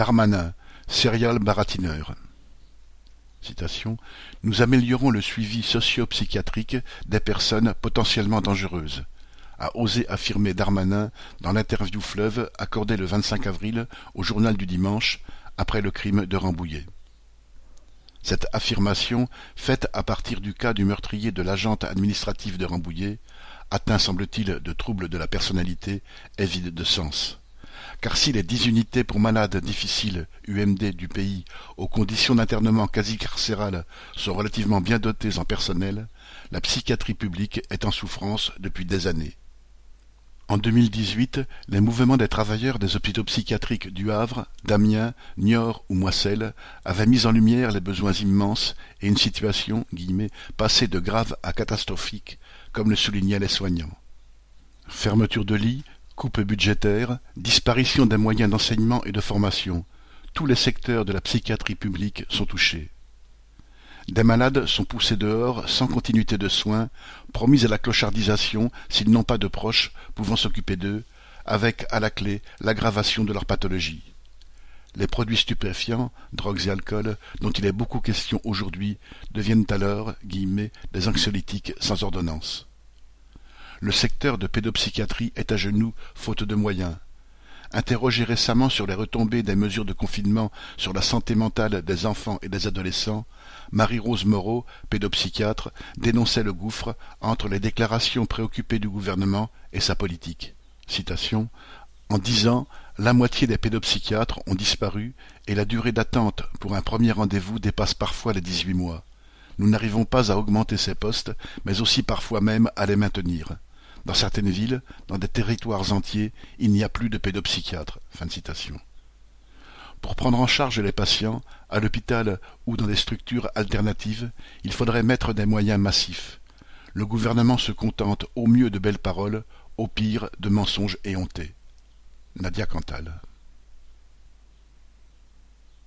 Darmanin, serial baratineur. Nous améliorons le suivi socio-psychiatrique des personnes potentiellement dangereuses, a osé affirmer Darmanin dans l'interview fleuve accordée le 25 avril au journal du dimanche après le crime de Rambouillet. Cette affirmation, faite à partir du cas du meurtrier de l'agente administrative de Rambouillet, atteint semble-t-il de troubles de la personnalité, est vide de sens. Car si les dix unités pour malades difficiles UMD du pays, aux conditions d'internement quasi carcérales, sont relativement bien dotées en personnel, la psychiatrie publique est en souffrance depuis des années. En 2018, les mouvements des travailleurs des hôpitaux psychiatriques du Havre, d'Amiens, Niort ou Moisselles avaient mis en lumière les besoins immenses et une situation guillemets, passée de grave à catastrophique, comme le soulignaient les soignants. Fermeture de lits, coupes budgétaires, disparition des moyens d'enseignement et de formation, tous les secteurs de la psychiatrie publique sont touchés. Des malades sont poussés dehors sans continuité de soins, promis à la clochardisation s'ils n'ont pas de proches pouvant s'occuper d'eux, avec à la clé l'aggravation de leur pathologie. Les produits stupéfiants, drogues et alcool, dont il est beaucoup question aujourd'hui, deviennent alors guillemets, des anxiolytiques sans ordonnance. Le secteur de pédopsychiatrie est à genoux, faute de moyens. Interrogé récemment sur les retombées des mesures de confinement sur la santé mentale des enfants et des adolescents, Marie-Rose Moreau, pédopsychiatre, dénonçait le gouffre entre les déclarations préoccupées du gouvernement et sa politique. En dix ans, la moitié des pédopsychiatres ont disparu et la durée d'attente pour un premier rendez-vous dépasse parfois les dix-huit mois. Nous n'arrivons pas à augmenter ces postes, mais aussi parfois même à les maintenir. Dans certaines villes, dans des territoires entiers, il n'y a plus de pédopsychiatres. Pour prendre en charge les patients, à l'hôpital ou dans des structures alternatives, il faudrait mettre des moyens massifs. Le gouvernement se contente au mieux de belles paroles, au pire de mensonges éhontés. Nadia Cantal